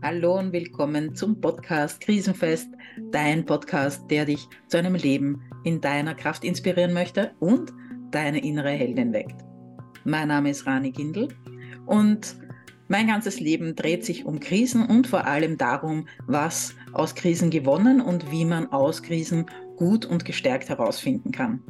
Hallo und willkommen zum Podcast Krisenfest, dein Podcast, der dich zu einem Leben in deiner Kraft inspirieren möchte und deine innere Heldin weckt. Mein Name ist Rani Gindel und mein ganzes Leben dreht sich um Krisen und vor allem darum, was aus Krisen gewonnen und wie man aus Krisen gut und gestärkt herausfinden kann.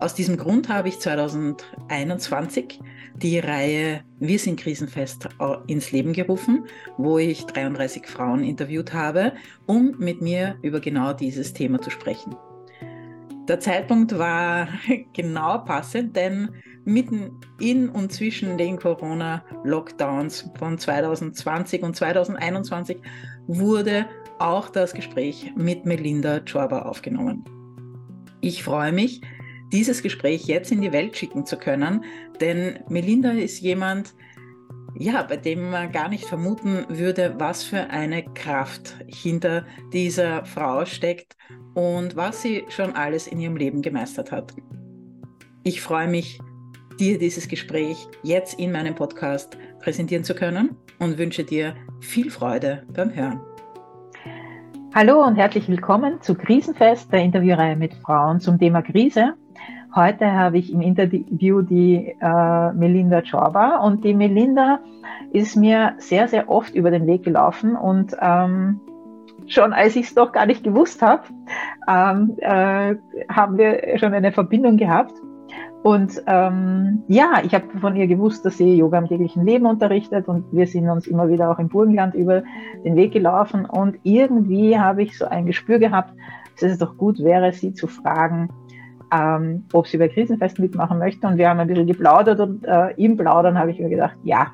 Aus diesem Grund habe ich 2021 die Reihe Wir sind krisenfest ins Leben gerufen, wo ich 33 Frauen interviewt habe, um mit mir über genau dieses Thema zu sprechen. Der Zeitpunkt war genau passend, denn mitten in und zwischen den Corona-Lockdowns von 2020 und 2021 wurde auch das Gespräch mit Melinda Chorba aufgenommen. Ich freue mich, dieses Gespräch jetzt in die Welt schicken zu können. Denn Melinda ist jemand, ja, bei dem man gar nicht vermuten würde, was für eine Kraft hinter dieser Frau steckt und was sie schon alles in ihrem Leben gemeistert hat. Ich freue mich, dir dieses Gespräch jetzt in meinem Podcast präsentieren zu können und wünsche dir viel Freude beim Hören. Hallo und herzlich willkommen zu Krisenfest, der Interviewreihe mit Frauen zum Thema Krise. Heute habe ich im Interview die äh, Melinda Chorba und die Melinda ist mir sehr, sehr oft über den Weg gelaufen und ähm, schon als ich es doch gar nicht gewusst habe, ähm, äh, haben wir schon eine Verbindung gehabt. Und ähm, ja, ich habe von ihr gewusst, dass sie Yoga im täglichen Leben unterrichtet und wir sind uns immer wieder auch im Burgenland über den Weg gelaufen und irgendwie habe ich so ein Gespür gehabt, dass es doch gut wäre, sie zu fragen, ähm, ob sie bei Krisenfest mitmachen möchte. Und wir haben ein bisschen geplaudert und äh, im Plaudern habe ich mir gedacht, ja,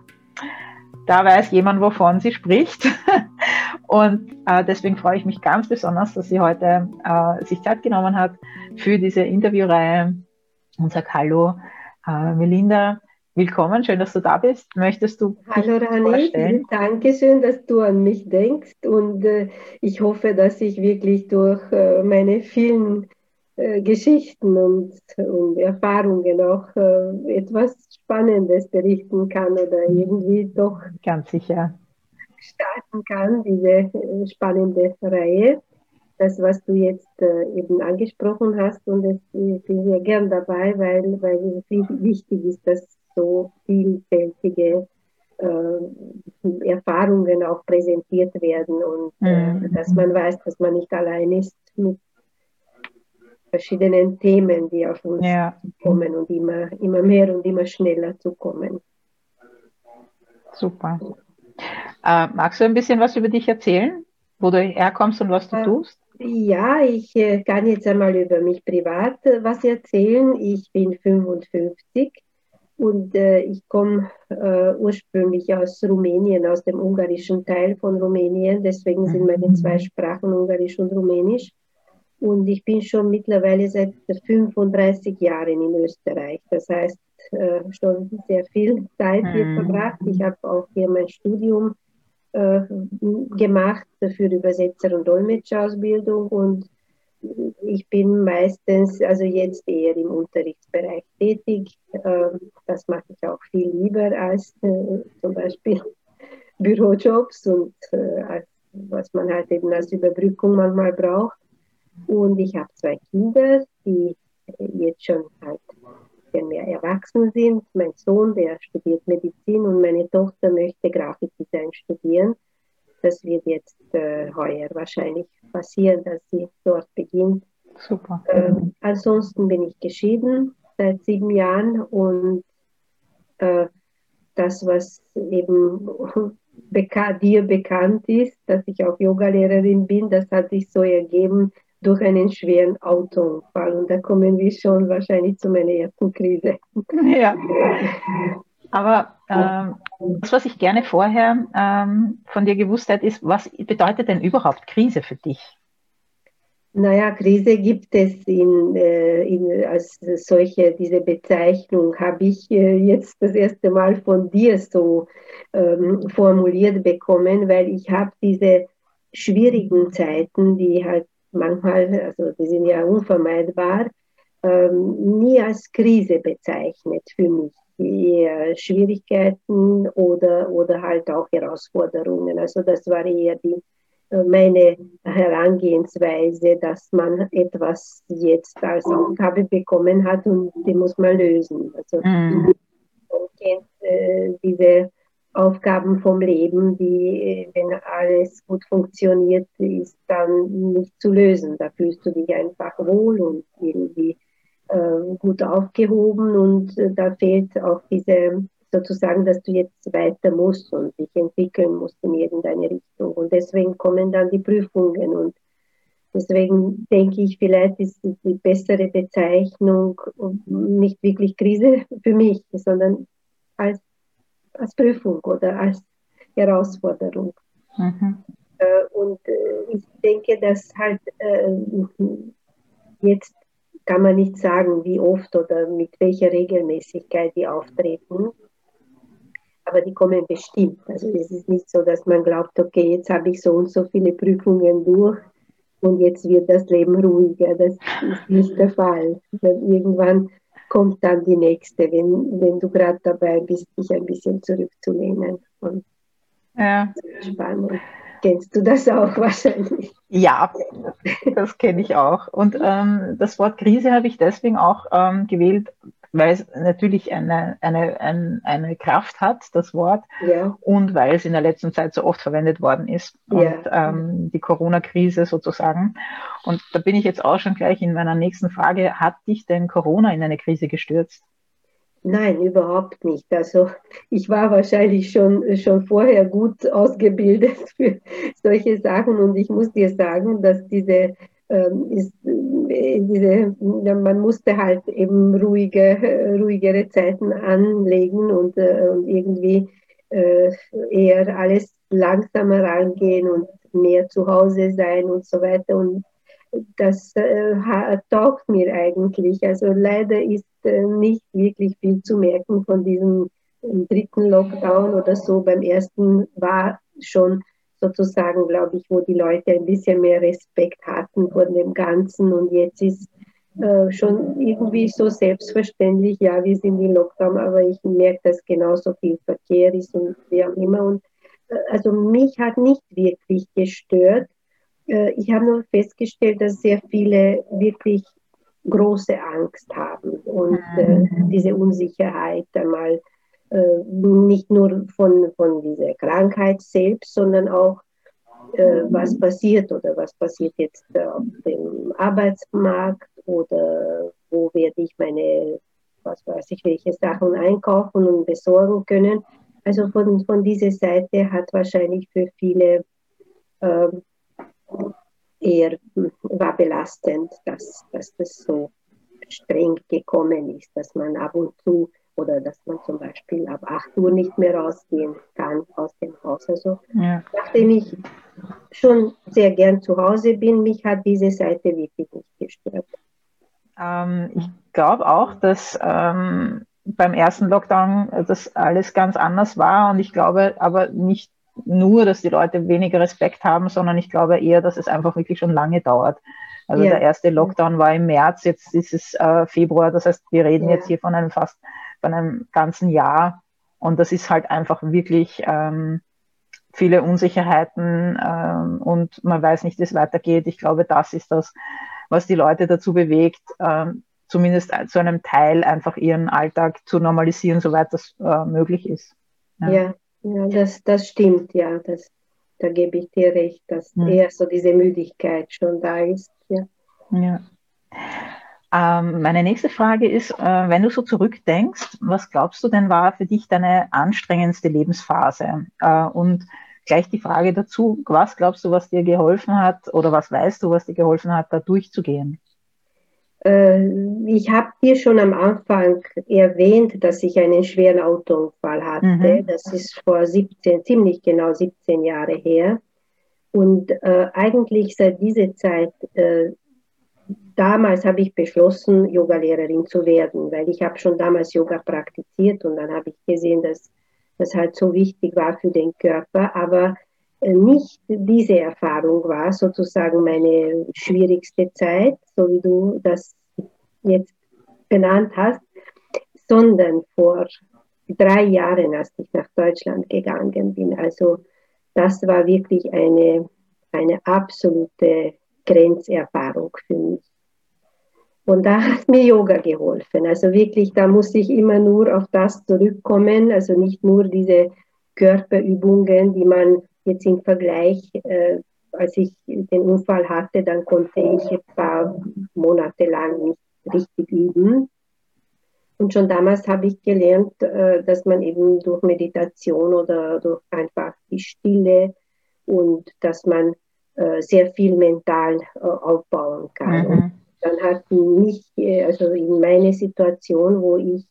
da weiß jemand, wovon sie spricht. und äh, deswegen freue ich mich ganz besonders, dass sie heute äh, sich Zeit genommen hat für diese Interviewreihe und sage Hallo, äh, Melinda. Willkommen, schön, dass du da bist. Möchtest du Hallo Rani, danke schön, dass du an mich denkst und äh, ich hoffe, dass ich wirklich durch äh, meine vielen äh, Geschichten und, und, Erfahrungen auch äh, etwas Spannendes berichten kann oder irgendwie doch ganz sicher starten kann, diese äh, spannende Reihe. Das, was du jetzt äh, eben angesprochen hast, und es, ich bin sehr gern dabei, weil, weil es wichtig ist, dass so vielfältige äh, Erfahrungen auch präsentiert werden und mhm. dass man weiß, dass man nicht allein ist mit verschiedenen Themen, die auf uns ja. kommen und immer, immer mehr und immer schneller zu kommen. Super. Äh, magst du ein bisschen was über dich erzählen, wo du herkommst und was du äh, tust? Ja, ich äh, kann jetzt einmal über mich privat äh, was erzählen. Ich bin 55 und äh, ich komme äh, ursprünglich aus Rumänien, aus dem ungarischen Teil von Rumänien. Deswegen sind meine mhm. zwei Sprachen Ungarisch und Rumänisch. Und ich bin schon mittlerweile seit 35 Jahren in Österreich. Das heißt, äh, schon sehr viel Zeit hier mhm. verbracht. Ich habe auch hier mein Studium äh, gemacht für Übersetzer- und Dolmetscherausbildung und ich bin meistens, also jetzt eher im Unterrichtsbereich tätig. Äh, das mache ich auch viel lieber als äh, zum Beispiel Bürojobs und äh, was man halt eben als Überbrückung manchmal braucht. Und ich habe zwei Kinder, die jetzt schon halt mehr erwachsen sind. Mein Sohn, der studiert Medizin und meine Tochter möchte Grafikdesign studieren. Das wird jetzt äh, heuer wahrscheinlich passieren, dass sie dort beginnt. Super. Ähm, ansonsten bin ich geschieden seit sieben Jahren und äh, das, was eben beka dir bekannt ist, dass ich auch Yogalehrerin bin, das hat sich so ergeben, durch einen schweren Autounfall. Und da kommen wir schon wahrscheinlich zu meiner ersten Krise. Ja. Aber ähm, das, was ich gerne vorher ähm, von dir gewusst hätte, ist, was bedeutet denn überhaupt Krise für dich? Naja, Krise gibt es in, äh, in, als solche, diese Bezeichnung habe ich äh, jetzt das erste Mal von dir so ähm, formuliert bekommen, weil ich habe diese schwierigen Zeiten, die halt manchmal, also die sind ja unvermeidbar, ähm, nie als Krise bezeichnet für mich. Eher Schwierigkeiten oder, oder halt auch Herausforderungen. Also das war eher die, äh, meine Herangehensweise, dass man etwas jetzt als Aufgabe bekommen hat und die muss man lösen. Also mhm. man kennt äh, diese Aufgaben vom Leben, die, wenn alles gut funktioniert, ist dann nicht zu lösen. Da fühlst du dich einfach wohl und irgendwie äh, gut aufgehoben und äh, da fehlt auch diese sozusagen, dass du jetzt weiter musst und dich entwickeln musst in irgendeine Richtung. Und deswegen kommen dann die Prüfungen und deswegen denke ich, vielleicht ist die bessere Bezeichnung nicht wirklich Krise für mich, sondern als, als Prüfung oder als Herausforderung. Mhm. Äh, und ich denke, dass halt jetzt kann man nicht sagen, wie oft oder mit welcher Regelmäßigkeit die auftreten. Aber die kommen bestimmt. Also es ist nicht so, dass man glaubt, okay, jetzt habe ich so und so viele Prüfungen durch und jetzt wird das Leben ruhiger. Das ist nicht der Fall. Irgendwann kommt dann die nächste, wenn, wenn du gerade dabei bist, dich ein bisschen zurückzulehnen. Und ja. Spannend. Kennst du das auch wahrscheinlich? Ja, das kenne ich auch. Und ähm, das Wort Krise habe ich deswegen auch ähm, gewählt, weil es natürlich eine, eine, eine, eine Kraft hat, das Wort, ja. und weil es in der letzten Zeit so oft verwendet worden ist. Und ja. ähm, die Corona-Krise sozusagen. Und da bin ich jetzt auch schon gleich in meiner nächsten Frage. Hat dich denn Corona in eine Krise gestürzt? Nein, überhaupt nicht. Also ich war wahrscheinlich schon, schon vorher gut ausgebildet für solche Sachen und ich muss dir sagen, dass diese, ist, äh, diese man musste halt eben ruhige, ruhigere Zeiten anlegen und, äh, und irgendwie äh, eher alles langsamer angehen und mehr zu Hause sein und so weiter. Und das äh, taugt mir eigentlich. Also leider ist äh, nicht wirklich viel zu merken von diesem dritten Lockdown oder so. Beim ersten war schon sozusagen, glaube ich, wo die Leute ein bisschen mehr Respekt hatten vor dem Ganzen und jetzt ist äh, schon irgendwie so selbstverständlich, ja, wir sind in Lockdown, aber ich merke, dass genauso viel Verkehr ist und wie auch immer. Und äh, also mich hat nicht wirklich gestört. Äh, ich habe nur festgestellt, dass sehr viele wirklich große Angst haben und mhm. diese Unsicherheit einmal äh, nicht nur von, von dieser Krankheit selbst, sondern auch, äh, was passiert oder was passiert jetzt auf dem Arbeitsmarkt oder wo werde ich meine, was weiß ich, welche Sachen einkaufen und besorgen können. Also von, von dieser Seite hat wahrscheinlich für viele ähm, eher war belastend, dass, dass das so streng gekommen ist, dass man ab und zu oder dass man zum Beispiel ab 8 Uhr nicht mehr rausgehen kann aus dem Haus. Also ja. nachdem ich schon sehr gern zu Hause bin, mich hat diese Seite wirklich nicht gestört. Ähm, ich glaube auch, dass ähm, beim ersten Lockdown das alles ganz anders war und ich glaube aber nicht nur, dass die Leute weniger Respekt haben, sondern ich glaube eher, dass es einfach wirklich schon lange dauert. Also ja. der erste Lockdown war im März, jetzt ist es äh, Februar, das heißt, wir reden ja. jetzt hier von einem fast von einem ganzen Jahr und das ist halt einfach wirklich ähm, viele Unsicherheiten ähm, und man weiß nicht, wie es weitergeht. Ich glaube, das ist das, was die Leute dazu bewegt, ähm, zumindest zu einem Teil einfach ihren Alltag zu normalisieren, soweit das äh, möglich ist. Ja. ja. Ja, das, das stimmt, ja. Das, da gebe ich dir recht, dass mhm. eher so diese Müdigkeit schon da ist. Ja. ja. Ähm, meine nächste Frage ist, äh, wenn du so zurückdenkst, was glaubst du denn war für dich deine anstrengendste Lebensphase? Äh, und gleich die Frage dazu, was glaubst du, was dir geholfen hat oder was weißt du, was dir geholfen hat, da durchzugehen? Äh, ich habe dir schon am Anfang erwähnt, dass ich einen schweren Autounfall hatte. Mhm. Das ist vor 17, ziemlich genau 17 Jahre her. Und äh, eigentlich seit dieser Zeit, äh, damals habe ich beschlossen, Yogalehrerin zu werden, weil ich habe schon damals Yoga praktiziert und dann habe ich gesehen, dass das halt so wichtig war für den Körper. Aber äh, nicht diese Erfahrung war sozusagen meine schwierigste Zeit, so wie du das jetzt benannt hast, sondern vor drei Jahren, als ich nach Deutschland gegangen bin. Also das war wirklich eine, eine absolute Grenzerfahrung für mich. Und da hat mir Yoga geholfen. Also wirklich, da muss ich immer nur auf das zurückkommen. Also nicht nur diese Körperübungen, die man jetzt im Vergleich, äh, als ich den Unfall hatte, dann konnte ich ein paar Monate lang nicht richtig üben. Und schon damals habe ich gelernt, äh, dass man eben durch Meditation oder durch einfach die Stille und dass man sehr viel mental äh, aufbauen kann. Mhm. dann hat mich, also in meine Situation, wo ich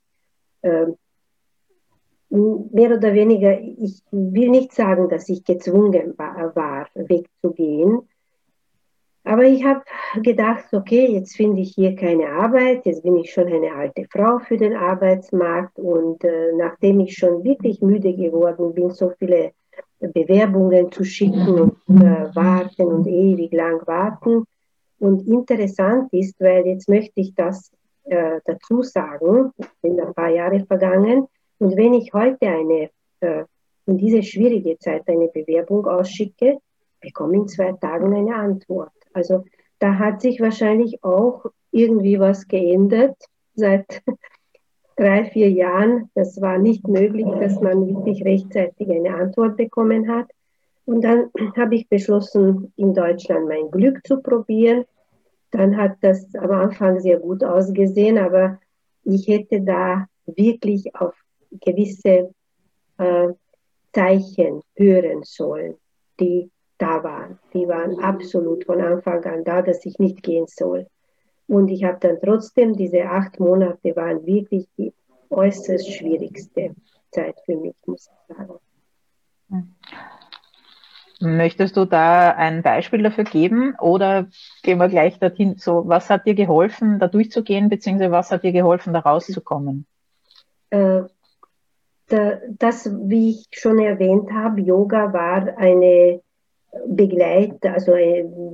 mehr oder weniger, ich will nicht sagen, dass ich gezwungen war, war wegzugehen, aber ich habe gedacht, okay, jetzt finde ich hier keine Arbeit, jetzt bin ich schon eine alte Frau für den Arbeitsmarkt und äh, nachdem ich schon wirklich müde geworden bin, so viele Bewerbungen zu schicken und äh, warten und ewig lang warten. Und interessant ist, weil jetzt möchte ich das äh, dazu sagen, sind ein paar Jahre vergangen, und wenn ich heute eine, äh, in diese schwierige Zeit eine Bewerbung ausschicke, bekomme in zwei Tagen eine Antwort. Also da hat sich wahrscheinlich auch irgendwie was geändert seit drei, vier Jahren. Das war nicht möglich, dass man wirklich rechtzeitig eine Antwort bekommen hat. Und dann habe ich beschlossen, in Deutschland mein Glück zu probieren. Dann hat das am Anfang sehr gut ausgesehen, aber ich hätte da wirklich auf gewisse äh, Zeichen hören sollen, die da waren. Die waren absolut von Anfang an da, dass ich nicht gehen soll. Und ich habe dann trotzdem, diese acht Monate waren wirklich die äußerst schwierigste Zeit für mich, muss ich sagen. Möchtest du da ein Beispiel dafür geben oder gehen wir gleich dorthin? So, was hat dir geholfen, da durchzugehen, beziehungsweise was hat dir geholfen, da rauszukommen? Äh, das, wie ich schon erwähnt habe, Yoga war eine Begleiter, also ein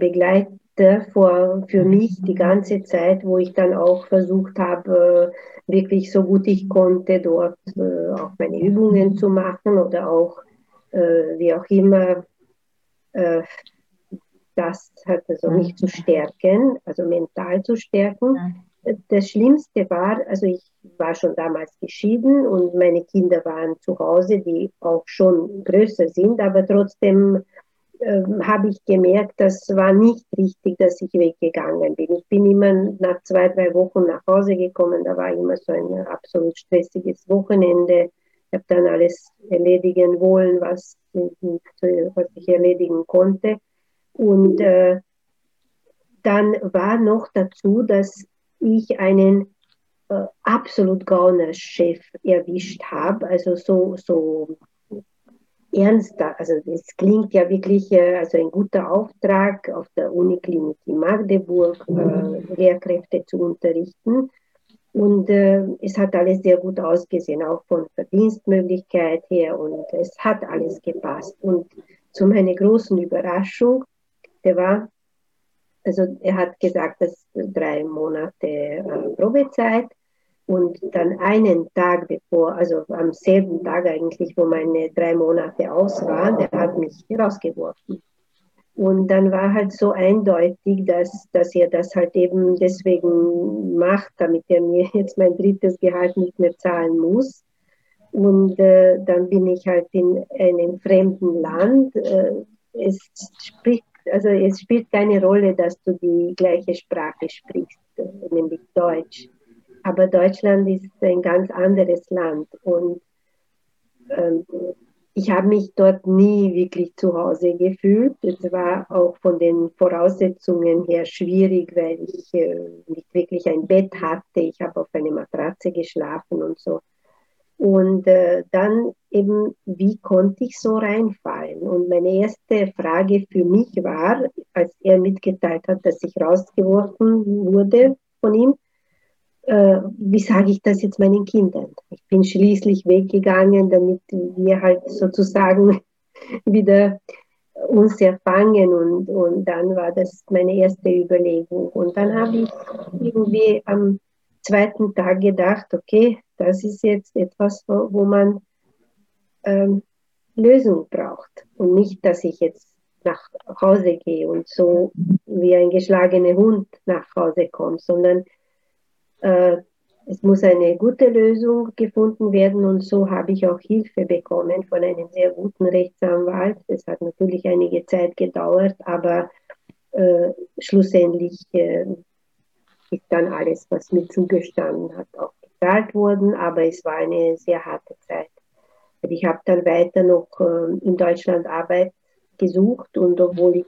Begleiter für, für mich die ganze Zeit, wo ich dann auch versucht habe, wirklich so gut ich konnte, dort äh, auch meine Übungen zu machen oder auch, äh, wie auch immer, äh, das hat also mich zu stärken, also mental zu stärken. Das Schlimmste war, also ich war schon damals geschieden und meine Kinder waren zu Hause, die auch schon größer sind, aber trotzdem äh, habe ich gemerkt, das war nicht richtig, dass ich weggegangen bin. Ich bin immer nach zwei, drei Wochen nach Hause gekommen. Da war immer so ein absolut stressiges Wochenende. Ich habe dann alles erledigen wollen, was, was ich erledigen konnte. Und äh, dann war noch dazu, dass ich einen äh, absolut Gauner-Chef erwischt habe. Also so, so ernster, also es klingt ja wirklich äh, also ein guter Auftrag auf der Uniklinik in Magdeburg, äh, Lehrkräfte zu unterrichten. Und äh, es hat alles sehr gut ausgesehen, auch von Verdienstmöglichkeit her und es hat alles gepasst. Und zu meiner großen Überraschung, der war, also er hat gesagt, dass drei Monate äh, Probezeit und dann einen Tag bevor, also am selben Tag eigentlich, wo meine drei Monate aus waren, der hat mich rausgeworfen. Und dann war halt so eindeutig, dass, dass er das halt eben deswegen macht, damit er mir jetzt mein drittes Gehalt nicht mehr zahlen muss. Und äh, dann bin ich halt in einem fremden Land. Äh, es spricht, also es spielt keine Rolle, dass du die gleiche Sprache sprichst, nämlich Deutsch. Aber Deutschland ist ein ganz anderes Land und ähm, ich habe mich dort nie wirklich zu Hause gefühlt. Es war auch von den Voraussetzungen her schwierig, weil ich äh, nicht wirklich ein Bett hatte. Ich habe auf einer Matratze geschlafen und so. Und äh, dann eben, wie konnte ich so reinfallen? Und meine erste Frage für mich war, als er mitgeteilt hat, dass ich rausgeworfen wurde von ihm, äh, wie sage ich das jetzt meinen Kindern? Ich bin schließlich weggegangen, damit wir halt sozusagen wieder uns erfangen und, und dann war das meine erste Überlegung. Und dann habe ich irgendwie am zweiten Tag gedacht, okay, das ist jetzt etwas, wo, wo man ähm, Lösung braucht und nicht, dass ich jetzt nach Hause gehe und so wie ein geschlagener Hund nach Hause komme, sondern äh, es muss eine gute Lösung gefunden werden und so habe ich auch Hilfe bekommen von einem sehr guten Rechtsanwalt. Es hat natürlich einige Zeit gedauert, aber äh, schlussendlich äh, ist dann alles, was mir zugestanden hat, auch gezahlt worden, aber es war eine sehr harte Zeit. Ich habe dann weiter noch äh, in Deutschland Arbeit gesucht und obwohl ich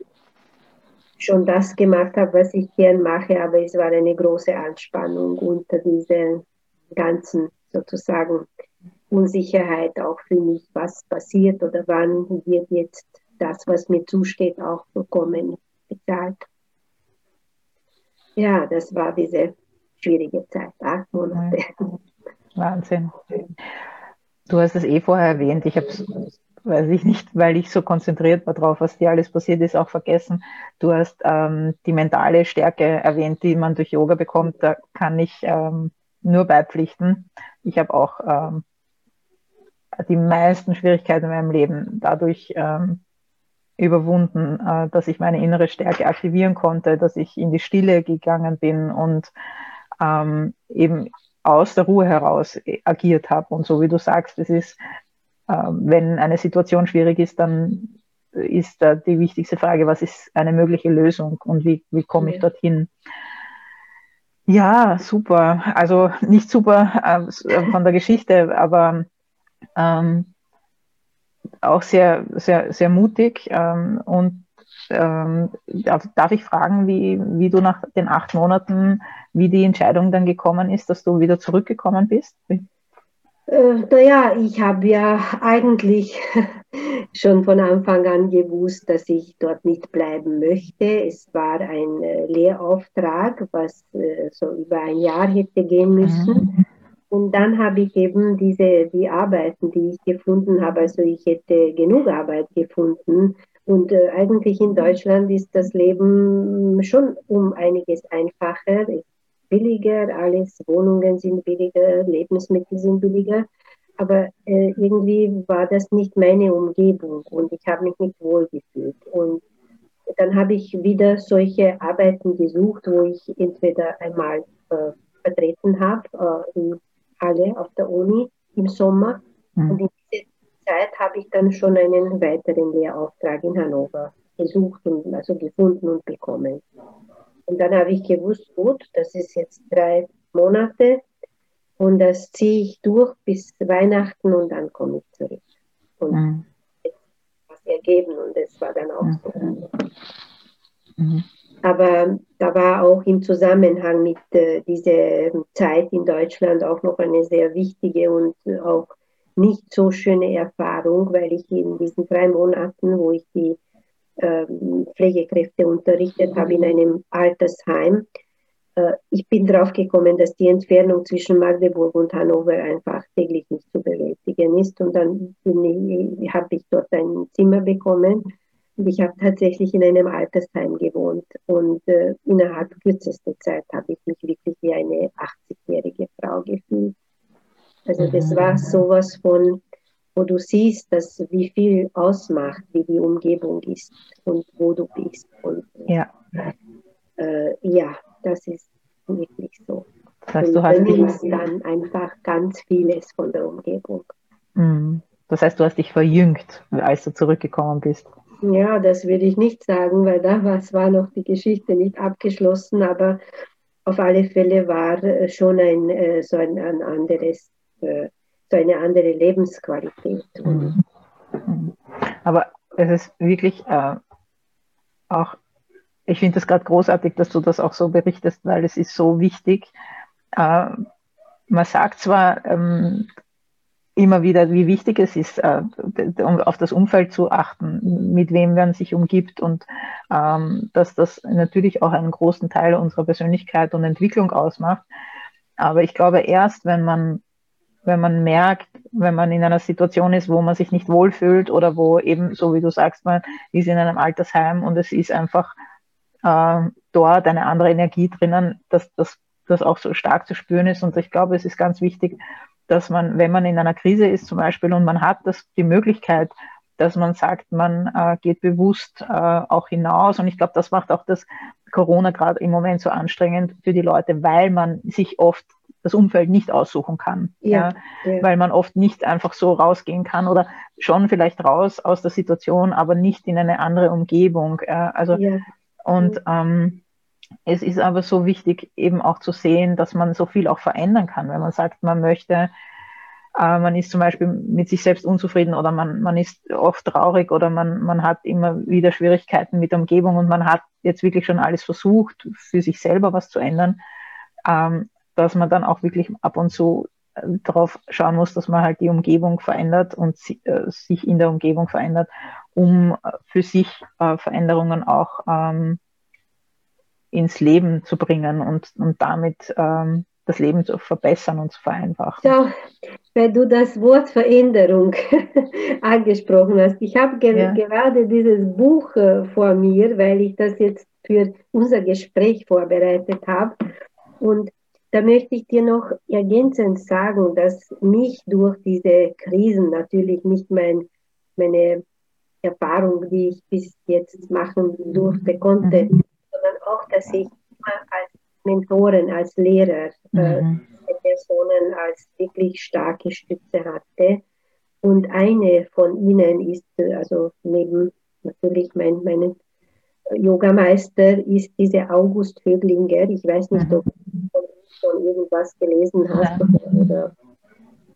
schon das gemacht habe, was ich gern mache, aber es war eine große Anspannung unter dieser ganzen sozusagen Unsicherheit auch für mich, was passiert oder wann wird jetzt das, was mir zusteht, auch bekommen, bezahlt. Ja, das war diese schwierige Zeit, acht Monate. Wahnsinn. Du hast es eh vorher erwähnt. Ich habe es, weiß ich nicht, weil ich so konzentriert war drauf, was dir alles passiert ist, auch vergessen. Du hast ähm, die mentale Stärke erwähnt, die man durch Yoga bekommt. Da kann ich ähm, nur beipflichten. Ich habe auch ähm, die meisten Schwierigkeiten in meinem Leben dadurch ähm, überwunden, äh, dass ich meine innere Stärke aktivieren konnte, dass ich in die Stille gegangen bin und ähm, eben aus der Ruhe heraus agiert habe. Und so wie du sagst, es ist, äh, wenn eine Situation schwierig ist, dann ist da die wichtigste Frage, was ist eine mögliche Lösung und wie, wie komme ich dorthin? Ja, super. Also nicht super äh, von der Geschichte, aber ähm, auch sehr, sehr, sehr mutig. Ähm, und ähm, darf, darf, ich fragen, wie, wie du nach den acht Monaten, wie die Entscheidung dann gekommen ist, dass du wieder zurückgekommen bist? Äh, naja, ich habe ja eigentlich schon von Anfang an gewusst, dass ich dort nicht bleiben möchte. Es war ein äh, Lehrauftrag, was äh, so über ein Jahr hätte gehen müssen. Mhm. Und dann habe ich eben diese, die Arbeiten, die ich gefunden habe, also ich hätte genug Arbeit gefunden. Und äh, eigentlich in Deutschland ist das Leben schon um einiges einfacher billiger, alles Wohnungen sind billiger, Lebensmittel sind billiger. Aber äh, irgendwie war das nicht meine Umgebung und ich habe mich nicht wohl gefühlt. Und dann habe ich wieder solche Arbeiten gesucht, wo ich entweder einmal äh, vertreten habe äh, in Halle auf der Uni im Sommer. Mhm. Und in dieser Zeit habe ich dann schon einen weiteren Lehrauftrag in Hannover gesucht und also gefunden und bekommen. Und dann habe ich gewusst, gut, das ist jetzt drei Monate und das ziehe ich durch bis Weihnachten und dann komme ich zurück. Und mhm. was ergeben und das war dann auch mhm. so. Mhm. Aber da war auch im Zusammenhang mit äh, dieser Zeit in Deutschland auch noch eine sehr wichtige und auch nicht so schöne Erfahrung, weil ich in diesen drei Monaten, wo ich die ähm, Pflegekräfte unterrichtet habe in einem Altersheim. Äh, ich bin drauf gekommen, dass die Entfernung zwischen Magdeburg und Hannover einfach täglich nicht zu bewältigen ist. Und dann habe ich dort ein Zimmer bekommen. Und ich habe tatsächlich in einem Altersheim gewohnt. Und äh, innerhalb kürzester Zeit habe ich mich wirklich wie eine 80-jährige Frau gefühlt. Also das mhm. war sowas von wo du siehst, dass wie viel ausmacht, wie die Umgebung ist und wo du bist. Und, ja. Äh, ja, das ist wirklich so. Das heißt, du hast dich dann einfach ganz vieles von der Umgebung. Mhm. Das heißt, du hast dich verjüngt, als du zurückgekommen bist. Ja, das würde ich nicht sagen, weil da war noch die Geschichte nicht abgeschlossen, aber auf alle Fälle war äh, schon ein, äh, so ein, ein anderes so eine andere Lebensqualität. Mhm. Aber es ist wirklich äh, auch, ich finde es gerade großartig, dass du das auch so berichtest, weil es ist so wichtig. Äh, man sagt zwar ähm, immer wieder, wie wichtig es ist, äh, auf das Umfeld zu achten, mit wem man sich umgibt und ähm, dass das natürlich auch einen großen Teil unserer Persönlichkeit und Entwicklung ausmacht. Aber ich glaube, erst wenn man wenn man merkt, wenn man in einer Situation ist, wo man sich nicht wohlfühlt oder wo eben, so wie du sagst, man ist in einem Altersheim und es ist einfach äh, dort eine andere Energie drinnen, dass das das auch so stark zu spüren ist. Und ich glaube, es ist ganz wichtig, dass man, wenn man in einer Krise ist zum Beispiel und man hat das, die Möglichkeit, dass man sagt, man äh, geht bewusst äh, auch hinaus. Und ich glaube, das macht auch das Corona gerade im Moment so anstrengend für die Leute, weil man sich oft das Umfeld nicht aussuchen kann. Ja, ja, Weil man oft nicht einfach so rausgehen kann oder schon vielleicht raus aus der Situation, aber nicht in eine andere Umgebung. Also ja. und ähm, es ist aber so wichtig, eben auch zu sehen, dass man so viel auch verändern kann. Wenn man sagt, man möchte, äh, man ist zum Beispiel mit sich selbst unzufrieden oder man, man ist oft traurig oder man, man hat immer wieder Schwierigkeiten mit der Umgebung und man hat jetzt wirklich schon alles versucht, für sich selber was zu ändern. Ähm, dass man dann auch wirklich ab und zu äh, darauf schauen muss, dass man halt die Umgebung verändert und äh, sich in der Umgebung verändert, um äh, für sich Veränderungen auch ähm, ins Leben zu bringen und, und damit ähm, das Leben zu verbessern und zu vereinfachen. Ja, weil du das Wort Veränderung angesprochen hast. Ich habe ge ja. gerade dieses Buch vor mir, weil ich das jetzt für unser Gespräch vorbereitet habe. Und da möchte ich dir noch ergänzend sagen, dass mich durch diese Krisen natürlich nicht mein, meine Erfahrung, die ich bis jetzt machen durfte, konnte, mhm. sondern auch, dass ich immer als Mentoren, als Lehrer äh, mhm. äh, Personen als wirklich starke Stütze hatte. Und eine von ihnen ist, also neben natürlich mein, meinen Yogameister, ist diese August Höglinger. Ich weiß nicht, mhm. ob schon irgendwas gelesen hast oder,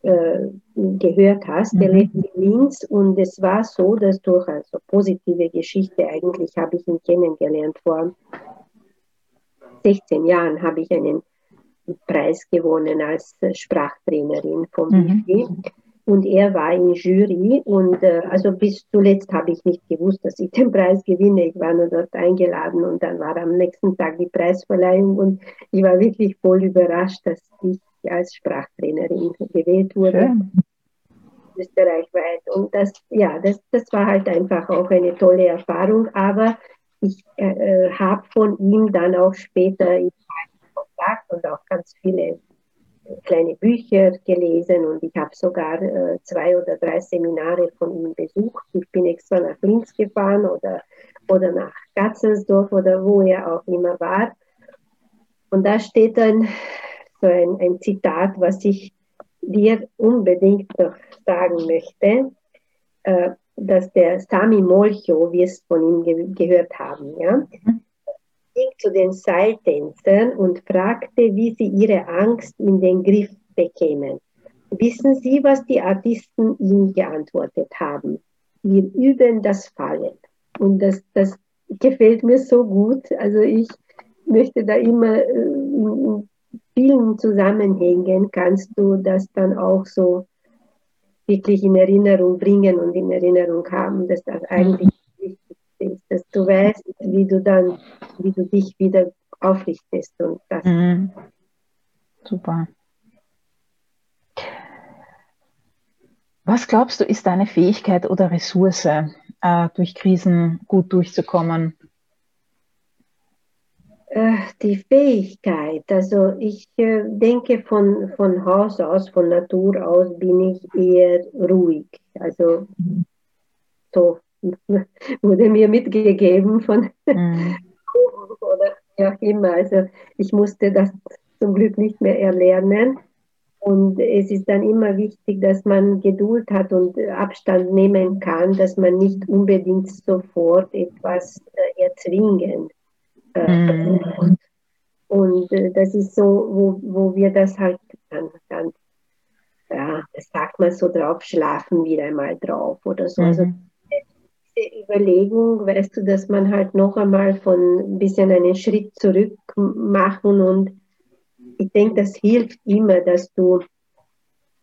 äh, gehört hast. Mhm. Der lebt in Linz und es war so, dass durch also positive Geschichte eigentlich habe ich ihn kennengelernt. Vor 16 Jahren habe ich einen Preis gewonnen als Sprachtrainerin vom mhm. Und er war in Jury und äh, also bis zuletzt habe ich nicht gewusst, dass ich den Preis gewinne. Ich war nur dort eingeladen und dann war am nächsten Tag die Preisverleihung und ich war wirklich voll überrascht, dass ich als Sprachtrainerin gewählt wurde. Schön. Österreichweit. Und das, ja, das, das war halt einfach auch eine tolle Erfahrung. Aber ich äh, äh habe von ihm dann auch später Kontakt und auch ganz viele kleine Bücher gelesen und ich habe sogar äh, zwei oder drei Seminare von ihm besucht. Ich bin extra nach Linz gefahren oder, oder nach Gatzelsdorf oder wo er auch immer war. Und da steht dann so ein, ein Zitat, was ich dir unbedingt noch sagen möchte, äh, dass der Sami Molcho, wir es von ihm ge gehört haben, ja, mhm ging zu den Seiltänzern und fragte, wie sie ihre Angst in den Griff bekämen. Wissen Sie, was die Artisten ihm geantwortet haben? Wir üben das Fallen. Und das, das gefällt mir so gut. Also ich möchte da immer äh, in vielen Zusammenhängen kannst du das dann auch so wirklich in Erinnerung bringen und in Erinnerung haben, dass das eigentlich ist, dass du weißt, wie du dann, wie du dich wieder aufrichtest und das. Mhm. Super. Was glaubst du, ist deine Fähigkeit oder Ressource, äh, durch Krisen gut durchzukommen? Äh, die Fähigkeit, also ich äh, denke von, von Haus aus, von Natur aus bin ich eher ruhig. Also mhm. so wurde mir mitgegeben von mhm. oder ja immer. Also ich musste das zum Glück nicht mehr erlernen. Und es ist dann immer wichtig, dass man Geduld hat und Abstand nehmen kann, dass man nicht unbedingt sofort etwas äh, erzwingen äh, mhm. Und äh, das ist so, wo, wo wir das halt dann, dann ja, das sagt man so drauf, schlafen wieder einmal drauf oder so. Also mhm. Also Überlegung, weißt du, dass man halt noch einmal von ein bisschen einen Schritt zurück machen und ich denke, das hilft immer, dass du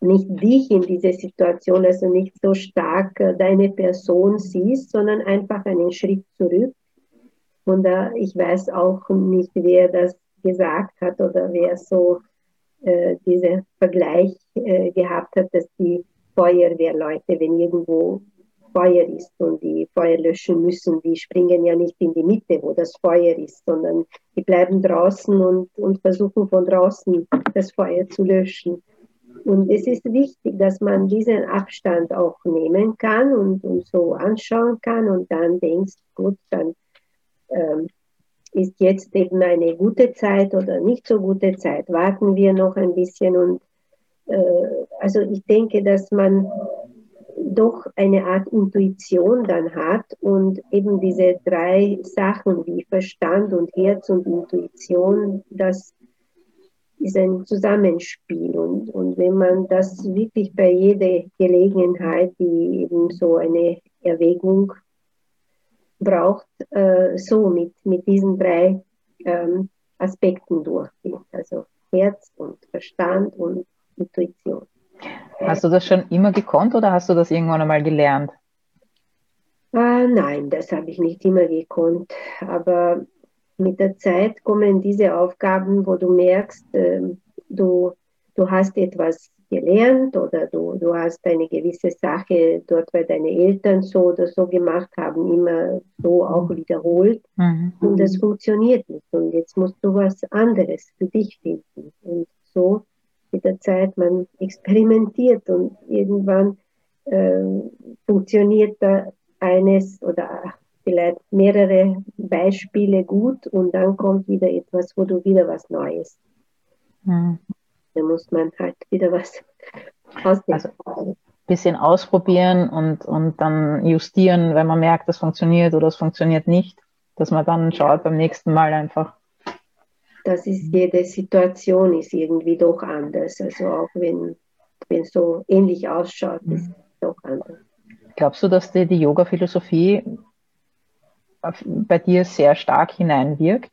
nicht dich in diese Situation, also nicht so stark äh, deine Person siehst, sondern einfach einen Schritt zurück. Und äh, ich weiß auch nicht, wer das gesagt hat oder wer so äh, diesen Vergleich äh, gehabt hat, dass die Feuerwehrleute, wenn irgendwo Feuer ist und die Feuer löschen müssen, die springen ja nicht in die Mitte, wo das Feuer ist, sondern die bleiben draußen und, und versuchen von draußen das Feuer zu löschen. Und es ist wichtig, dass man diesen Abstand auch nehmen kann und, und so anschauen kann und dann denkst, gut, dann ähm, ist jetzt eben eine gute Zeit oder nicht so gute Zeit. Warten wir noch ein bisschen und äh, also ich denke, dass man doch eine Art Intuition dann hat und eben diese drei Sachen wie Verstand und Herz und Intuition, das ist ein Zusammenspiel und, und wenn man das wirklich bei jeder Gelegenheit, die eben so eine Erwägung braucht, äh, so mit, mit diesen drei ähm, Aspekten durchgeht, also Herz und Verstand und Intuition. Hast du das schon immer gekonnt oder hast du das irgendwann einmal gelernt? Äh, nein, das habe ich nicht immer gekonnt. Aber mit der Zeit kommen diese Aufgaben, wo du merkst, äh, du, du hast etwas gelernt oder du, du hast eine gewisse Sache dort, weil deine Eltern so oder so gemacht haben, immer so auch wiederholt. Mhm. Und das funktioniert nicht. Und jetzt musst du was anderes für dich finden. Und so mit der Zeit, man experimentiert und irgendwann äh, funktioniert da eines oder vielleicht mehrere Beispiele gut und dann kommt wieder etwas, wo du wieder was Neues. Mhm. Da muss man halt wieder was ausdenken. Also bisschen ausprobieren und, und dann justieren, wenn man merkt, das funktioniert oder es funktioniert nicht, dass man dann schaut beim nächsten Mal einfach, das ist jede Situation ist irgendwie doch anders. Also auch wenn es so ähnlich ausschaut, ist es mhm. doch anders. Glaubst du, dass die, die Yoga-Philosophie bei dir sehr stark hineinwirkt?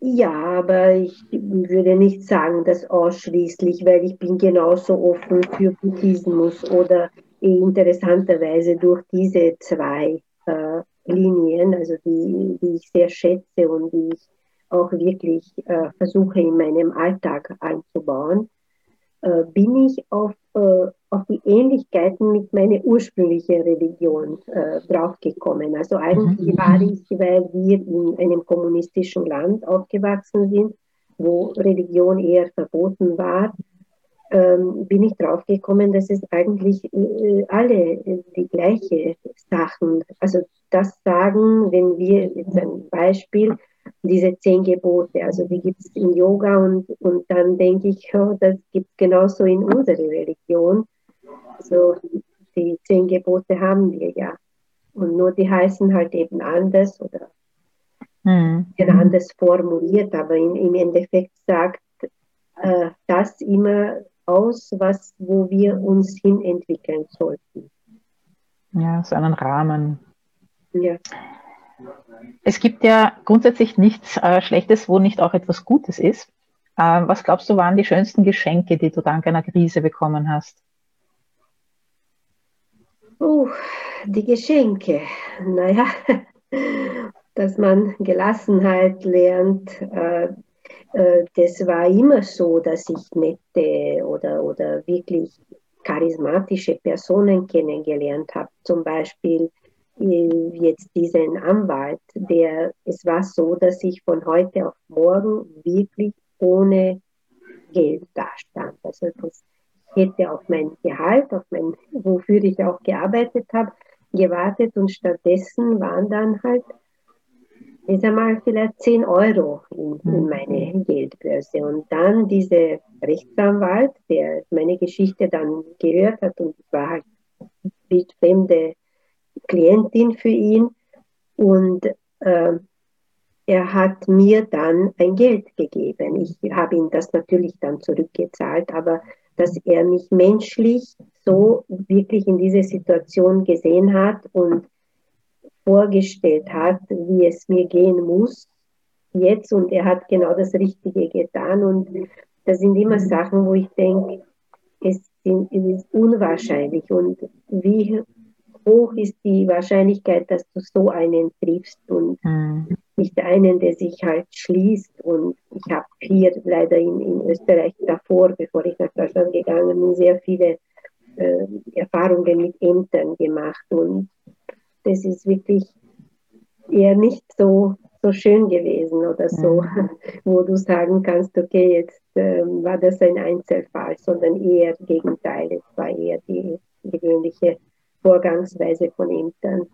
Ja, aber ich würde nicht sagen, dass ausschließlich, weil ich bin genauso offen für Buddhismus oder interessanterweise durch diese zwei äh, Linien, also die, die ich sehr schätze und die ich auch wirklich äh, versuche in meinem Alltag einzubauen, äh, bin ich auf, äh, auf die Ähnlichkeiten mit meiner ursprünglichen Religion äh, draufgekommen. Also eigentlich mhm. war ich, weil wir in einem kommunistischen Land aufgewachsen sind, wo Religion eher verboten war, ähm, bin ich draufgekommen, dass es eigentlich äh, alle die gleiche Sachen, also das sagen, wenn wir jetzt ein Beispiel, diese zehn Gebote. Also die gibt es in Yoga und, und dann denke ich, oh, das gibt es genauso in unserer Religion. Also die zehn Gebote haben wir ja. Und nur die heißen halt eben anders oder mhm. anders formuliert, aber in, im Endeffekt sagt äh, das immer aus, was, wo wir uns hin entwickeln sollten. Ja, so einen Rahmen. Ja. Es gibt ja grundsätzlich nichts äh, Schlechtes, wo nicht auch etwas Gutes ist. Äh, was glaubst du, waren die schönsten Geschenke, die du dank einer Krise bekommen hast? Uh, die Geschenke. Naja, dass man Gelassenheit lernt. Äh, äh, das war immer so, dass ich nette oder, oder wirklich charismatische Personen kennengelernt habe. Zum Beispiel jetzt diesen Anwalt, der, es war so, dass ich von heute auf morgen wirklich ohne Geld dastand. Also das hätte auf mein Gehalt, auf mein, wofür ich auch gearbeitet habe, gewartet und stattdessen waren dann halt, ich sag mal, vielleicht 10 Euro in, in mhm. meine Geldbörse. Und dann dieser Rechtsanwalt, der meine Geschichte dann gehört hat und ich war halt fremde Klientin für ihn. Und äh, er hat mir dann ein Geld gegeben. Ich habe ihm das natürlich dann zurückgezahlt, aber dass er mich menschlich so wirklich in diese Situation gesehen hat und vorgestellt hat, wie es mir gehen muss jetzt. Und er hat genau das Richtige getan. Und das sind immer Sachen, wo ich denke, es, es ist unwahrscheinlich. Und wie hoch ist die Wahrscheinlichkeit, dass du so einen triffst und mhm. nicht einen, der sich halt schließt. Und ich habe hier leider in, in Österreich davor, bevor ich nach Deutschland gegangen bin, sehr viele äh, Erfahrungen mit Ämtern gemacht und das ist wirklich eher nicht so, so schön gewesen oder so, mhm. wo du sagen kannst, okay, jetzt äh, war das ein Einzelfall, sondern eher Gegenteil, es war eher die gewöhnliche Vorgangsweise von Ämtern.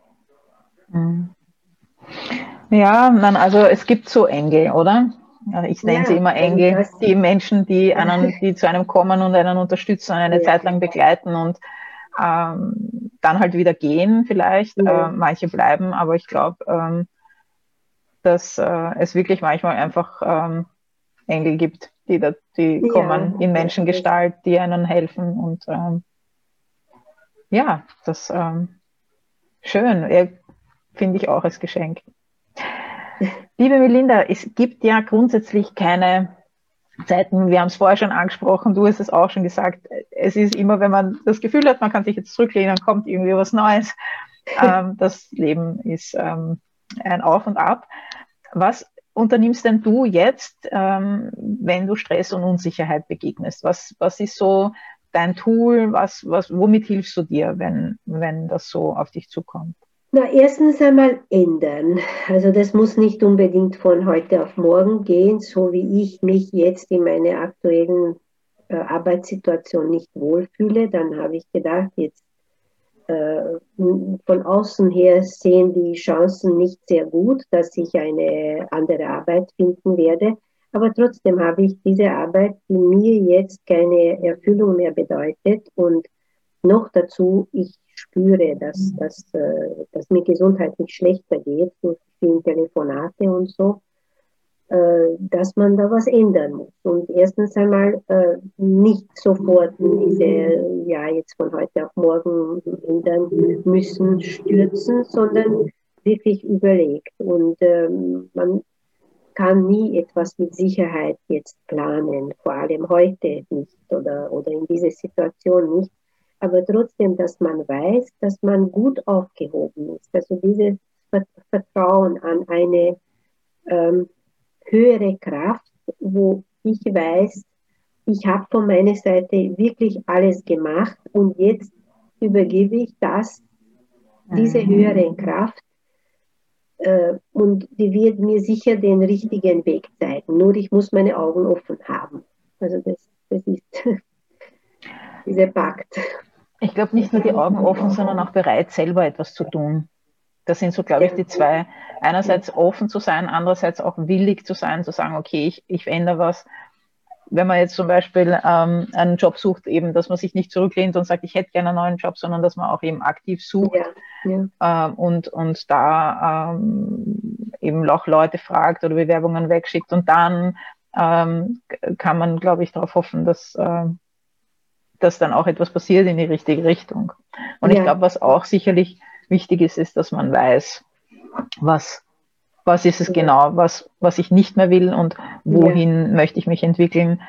Mhm. Ja, nein, also es gibt so Engel, oder? Ich nenne ja, sie immer Engel, die Menschen, die einen, die zu einem kommen und einen unterstützen, eine ja. Zeit lang begleiten und ähm, dann halt wieder gehen vielleicht. Ja. Äh, manche bleiben, aber ich glaube, ähm, dass äh, es wirklich manchmal einfach ähm, Engel gibt, die, da, die kommen in Menschengestalt, die einen helfen und ähm, ja, das ähm, schön, finde ich auch als Geschenk. Liebe Melinda, es gibt ja grundsätzlich keine Zeiten, wir haben es vorher schon angesprochen, du hast es auch schon gesagt, es ist immer, wenn man das Gefühl hat, man kann sich jetzt zurücklehnen, kommt irgendwie was Neues. Ähm, das Leben ist ähm, ein Auf und Ab. Was unternimmst denn du jetzt, ähm, wenn du Stress und Unsicherheit begegnest? Was, was ist so dein Tool? Was, was, womit hilfst du dir, wenn, wenn das so auf dich zukommt? Na, erstens einmal ändern. Also das muss nicht unbedingt von heute auf morgen gehen, so wie ich mich jetzt in meiner aktuellen äh, Arbeitssituation nicht wohlfühle. Dann habe ich gedacht, jetzt äh, von außen her sehen die Chancen nicht sehr gut, dass ich eine andere Arbeit finden werde. Aber trotzdem habe ich diese Arbeit, die mir jetzt keine Erfüllung mehr bedeutet und noch dazu, ich spüre, dass, dass, äh, dass mir gesundheitlich schlechter geht durch viele Telefonate und so, äh, dass man da was ändern muss. Und erstens einmal äh, nicht sofort diese, ja, jetzt von heute auf morgen ändern müssen, stürzen, sondern wirklich überlegt. Und ähm, man kann nie etwas mit Sicherheit jetzt planen, vor allem heute nicht oder, oder in dieser Situation nicht aber trotzdem, dass man weiß, dass man gut aufgehoben ist. Also dieses Vertrauen an eine ähm, höhere Kraft, wo ich weiß, ich habe von meiner Seite wirklich alles gemacht und jetzt übergebe ich das, diese mhm. höhere Kraft und die wird mir sicher den richtigen Weg zeigen. Nur ich muss meine Augen offen haben. Also das, das ist dieser Pakt. Ich glaube, nicht nur die Augen offen, sondern auch bereit, selber etwas zu tun. Das sind so, glaube ich, die zwei. Einerseits offen zu sein, andererseits auch willig zu sein, zu sagen, okay, ich, ich verändere was. Wenn man jetzt zum Beispiel ähm, einen Job sucht, eben, dass man sich nicht zurücklehnt und sagt, ich hätte gerne einen neuen Job, sondern dass man auch eben aktiv sucht ja, ja. Ähm, und, und da ähm, eben auch Leute fragt oder Bewerbungen wegschickt und dann ähm, kann man, glaube ich, darauf hoffen, dass, äh, dass dann auch etwas passiert in die richtige Richtung. Und ja. ich glaube, was auch sicherlich wichtig ist, ist, dass man weiß, was, was ist es genau, was, was ich nicht mehr will und wohin ja. möchte ich mich entwickeln.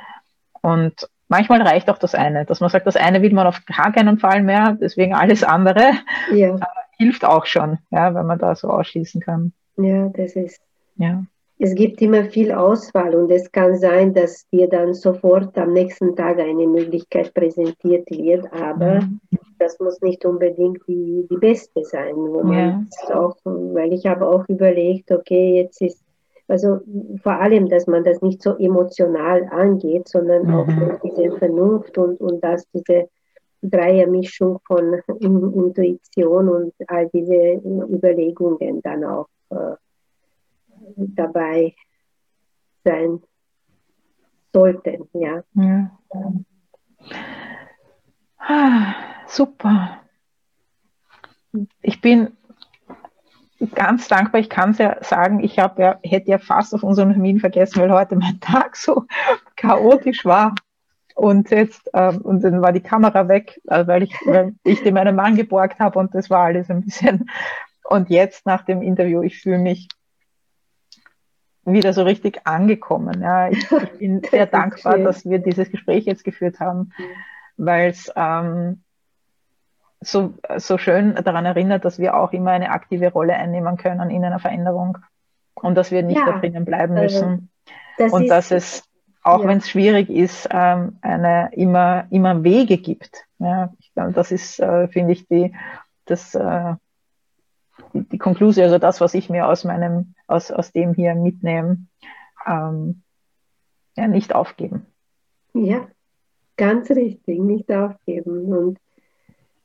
Und manchmal reicht auch das eine, dass man sagt, das eine will man auf gar keinen Fall mehr, deswegen alles andere ja. hilft auch schon, ja, wenn man da so ausschließen kann. Ja, das ist. Ja es gibt immer viel Auswahl und es kann sein, dass dir dann sofort am nächsten Tag eine Möglichkeit präsentiert wird, aber mhm. das muss nicht unbedingt die, die beste sein. Wo man ja. auch, weil ich habe auch überlegt, okay, jetzt ist, also vor allem, dass man das nicht so emotional angeht, sondern mhm. auch mit dieser Vernunft und, und dass diese Dreiermischung von Intuition und all diese Überlegungen dann auch äh, dabei sein sollten. Ja. ja. Ah, super. Ich bin ganz dankbar. Ich kann es ja sagen, ich ja, hätte ja fast auf unseren Termin vergessen, weil heute mein Tag so chaotisch war. Und jetzt, ähm, und dann war die Kamera weg, äh, weil ich, weil ich den meinen Mann geborgt habe und das war alles ein bisschen. Und jetzt nach dem Interview, ich fühle mich wieder so richtig angekommen. Ja. Ich, ich bin sehr dankbar, dass wir dieses Gespräch jetzt geführt haben, weil es ähm, so, so schön daran erinnert, dass wir auch immer eine aktive Rolle einnehmen können in einer Veränderung und dass wir nicht ja, da drinnen bleiben müssen. Das und dass es auch ja. wenn es schwierig ist, ähm, eine, immer, immer Wege gibt. Ja, ich glaube, das ist, äh, finde ich, die, das, äh, die, die Konklusion, also das, was ich mir aus meinem, aus, aus dem hier mitnehme, ähm, ja, nicht aufgeben. Ja, ganz richtig, nicht aufgeben. Und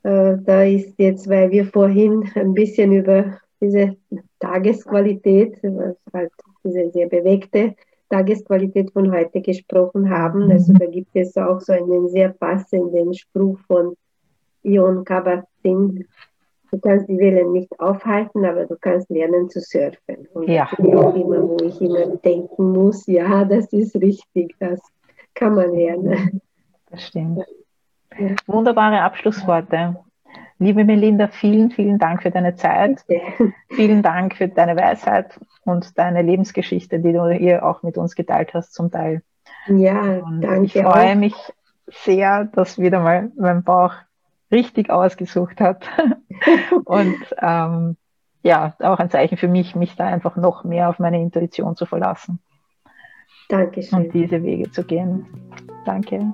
äh, da ist jetzt, weil wir vorhin ein bisschen über diese Tagesqualität, halt diese sehr bewegte Tagesqualität von heute gesprochen haben. Mhm. Also da gibt es auch so einen sehr passenden Spruch von Ion Kabat-Zinn. Du kannst die Wellen nicht aufhalten, aber du kannst lernen zu surfen. Und ja. das ist auch immer, wo ich immer denken muss, ja, das ist richtig, das kann man lernen. Das stimmt. Ja. Wunderbare Abschlussworte. Liebe Melinda, vielen, vielen Dank für deine Zeit. Vielen Dank für deine Weisheit und deine Lebensgeschichte, die du hier auch mit uns geteilt hast, zum Teil. Ja, und danke. Ich freue auch. mich sehr, dass wieder mal mein Bauch richtig ausgesucht hat. und ähm, ja, auch ein Zeichen für mich, mich da einfach noch mehr auf meine Intuition zu verlassen. Dankeschön. Und diese Wege zu gehen. Danke.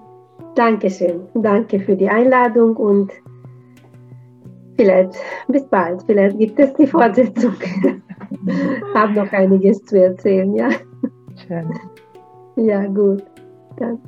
Dankeschön. Danke für die Einladung und vielleicht bis bald. Vielleicht gibt es die Fortsetzung. Habe noch einiges zu erzählen, ja. Schön. Ja, gut. Dann.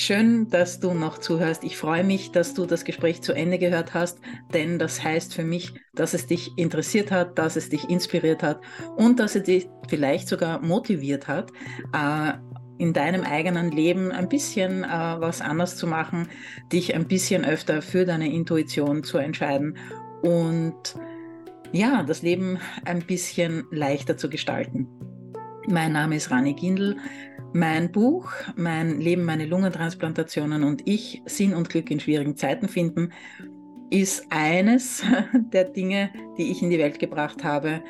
Schön, dass du noch zuhörst. Ich freue mich, dass du das Gespräch zu Ende gehört hast, denn das heißt für mich, dass es dich interessiert hat, dass es dich inspiriert hat und dass es dich vielleicht sogar motiviert hat, äh, in deinem eigenen Leben ein bisschen äh, was anders zu machen, dich ein bisschen öfter für deine Intuition zu entscheiden und ja, das Leben ein bisschen leichter zu gestalten. Mein Name ist Rani Gindel. Mein Buch, Mein Leben, meine Lungentransplantationen und ich, Sinn und Glück in schwierigen Zeiten finden, ist eines der Dinge, die ich in die Welt gebracht habe,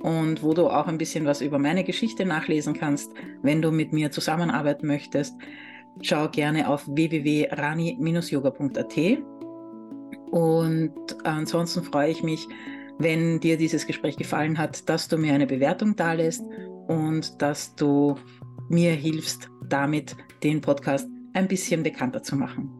und wo du auch ein bisschen was über meine Geschichte nachlesen kannst, wenn du mit mir zusammenarbeiten möchtest. Schau gerne auf www.rani-yoga.at. Und ansonsten freue ich mich, wenn dir dieses Gespräch gefallen hat, dass du mir eine Bewertung dalässt und dass du mir hilfst, damit den Podcast ein bisschen bekannter zu machen.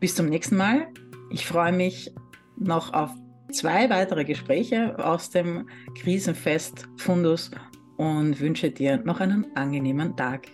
Bis zum nächsten Mal. Ich freue mich noch auf zwei weitere Gespräche aus dem Krisenfest Fundus und wünsche dir noch einen angenehmen Tag.